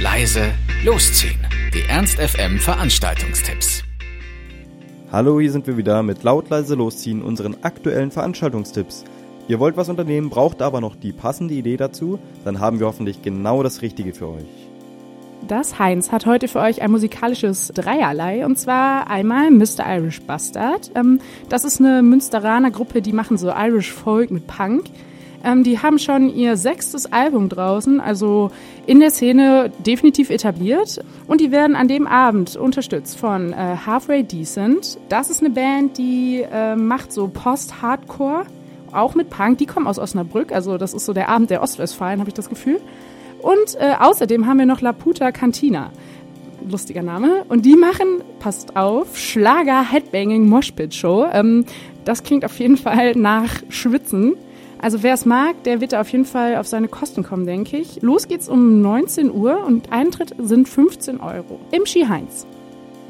leise, losziehen. Die Ernst FM Veranstaltungstipps. Hallo, hier sind wir wieder mit laut leise losziehen unseren aktuellen Veranstaltungstipps. Ihr wollt was unternehmen, braucht aber noch die passende Idee dazu, dann haben wir hoffentlich genau das Richtige für euch. Das Heinz hat heute für euch ein musikalisches Dreierlei und zwar einmal Mr. Irish Bastard. Ähm, das ist eine Münsteraner Gruppe, die machen so Irish Folk mit Punk. Ähm, die haben schon ihr sechstes Album draußen, also in der Szene definitiv etabliert. Und die werden an dem Abend unterstützt von äh, Halfway Decent. Das ist eine Band, die äh, macht so Post-Hardcore, auch mit Punk. Die kommen aus Osnabrück, also das ist so der Abend der Ostwestfalen, habe ich das Gefühl. Und äh, außerdem haben wir noch La Puta Cantina. Lustiger Name. Und die machen, passt auf, Schlager Headbanging Moshpit Show. Ähm, das klingt auf jeden Fall nach Schwitzen. Also wer es mag, der wird auf jeden Fall auf seine Kosten kommen, denke ich. Los geht's um 19 Uhr und Eintritt sind 15 Euro im Ski Heinz.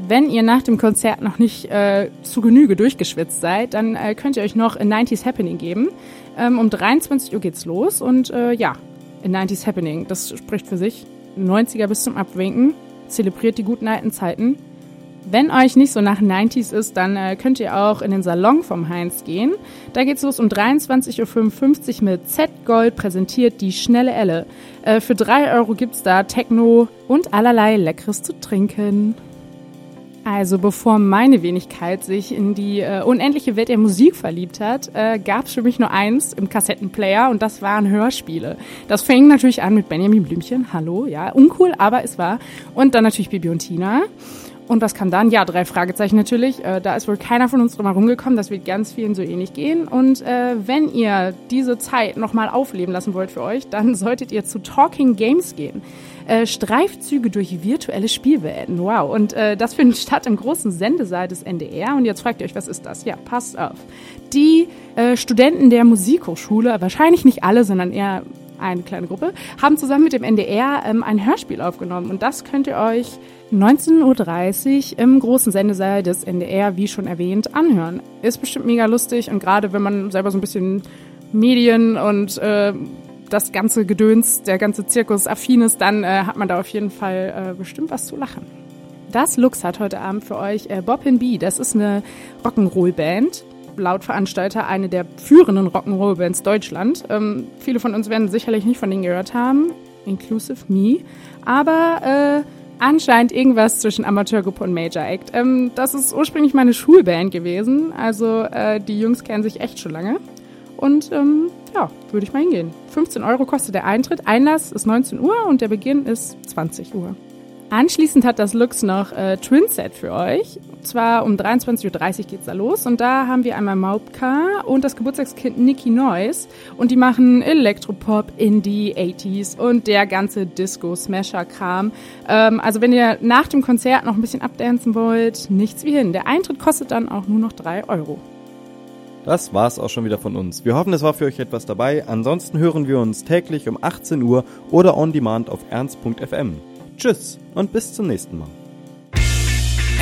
Wenn ihr nach dem Konzert noch nicht äh, zu Genüge durchgeschwitzt seid, dann äh, könnt ihr euch noch a 90s Happening geben. Ähm, um 23 Uhr geht's los und äh, ja, a 90s Happening, das spricht für sich. 90er bis zum Abwinken, zelebriert die guten alten Zeiten. Wenn euch nicht so nach 90s ist, dann äh, könnt ihr auch in den Salon vom Heinz gehen. Da geht's los um 23.55 Uhr mit Z-Gold präsentiert die schnelle Elle. Äh, für drei Euro gibt's da Techno und allerlei Leckeres zu trinken. Also bevor meine Wenigkeit sich in die äh, unendliche Welt der Musik verliebt hat, äh, gab es für mich nur eins im Kassettenplayer und das waren Hörspiele. Das fing natürlich an mit Benjamin Blümchen, hallo, ja, uncool, aber es war. Und dann natürlich Bibi und Tina. Und was kam dann? Ja, drei Fragezeichen natürlich. Äh, da ist wohl keiner von uns drum gekommen. Das wird ganz vielen so ähnlich gehen. Und äh, wenn ihr diese Zeit nochmal aufleben lassen wollt für euch, dann solltet ihr zu Talking Games gehen. Äh, Streifzüge durch virtuelle Spielwelten. Wow. Und äh, das findet statt im großen Sendesaal des NDR. Und jetzt fragt ihr euch, was ist das? Ja, passt auf. Die äh, Studenten der Musikhochschule, wahrscheinlich nicht alle, sondern eher eine kleine Gruppe, haben zusammen mit dem NDR ähm, ein Hörspiel aufgenommen. Und das könnt ihr euch 19.30 Uhr im großen Sendesaal des NDR, wie schon erwähnt, anhören. Ist bestimmt mega lustig und gerade wenn man selber so ein bisschen Medien und äh, das ganze Gedöns, der ganze Zirkus affin ist, dann äh, hat man da auf jeden Fall äh, bestimmt was zu lachen. Das Lux hat heute Abend für euch äh, Bob B. Das ist eine Rock'n'Roll-Band laut Veranstalter eine der führenden Rock'n'Roll-Bands Deutschland. Ähm, viele von uns werden sicherlich nicht von denen gehört haben, inclusive me. Aber äh, anscheinend irgendwas zwischen Amateurgruppe und Major Act. Ähm, das ist ursprünglich meine Schulband gewesen. Also äh, die Jungs kennen sich echt schon lange. Und ähm, ja, würde ich mal hingehen. 15 Euro kostet der Eintritt. Einlass ist 19 Uhr und der Beginn ist 20 Uhr. Anschließend hat das Lux noch äh, Twin Set für euch. Zwar um 23.30 Uhr geht's da los. Und da haben wir einmal Maupka und das Geburtstagskind Nicky Noise. Und die machen Elektropop, Indie, 80s und der ganze Disco-Smasher-Kram. Ähm, also wenn ihr nach dem Konzert noch ein bisschen abdancen wollt, nichts wie hin. Der Eintritt kostet dann auch nur noch 3 Euro. Das war's auch schon wieder von uns. Wir hoffen, es war für euch etwas dabei. Ansonsten hören wir uns täglich um 18 Uhr oder on demand auf ernst.fm. Tschüss und bis zum nächsten Mal.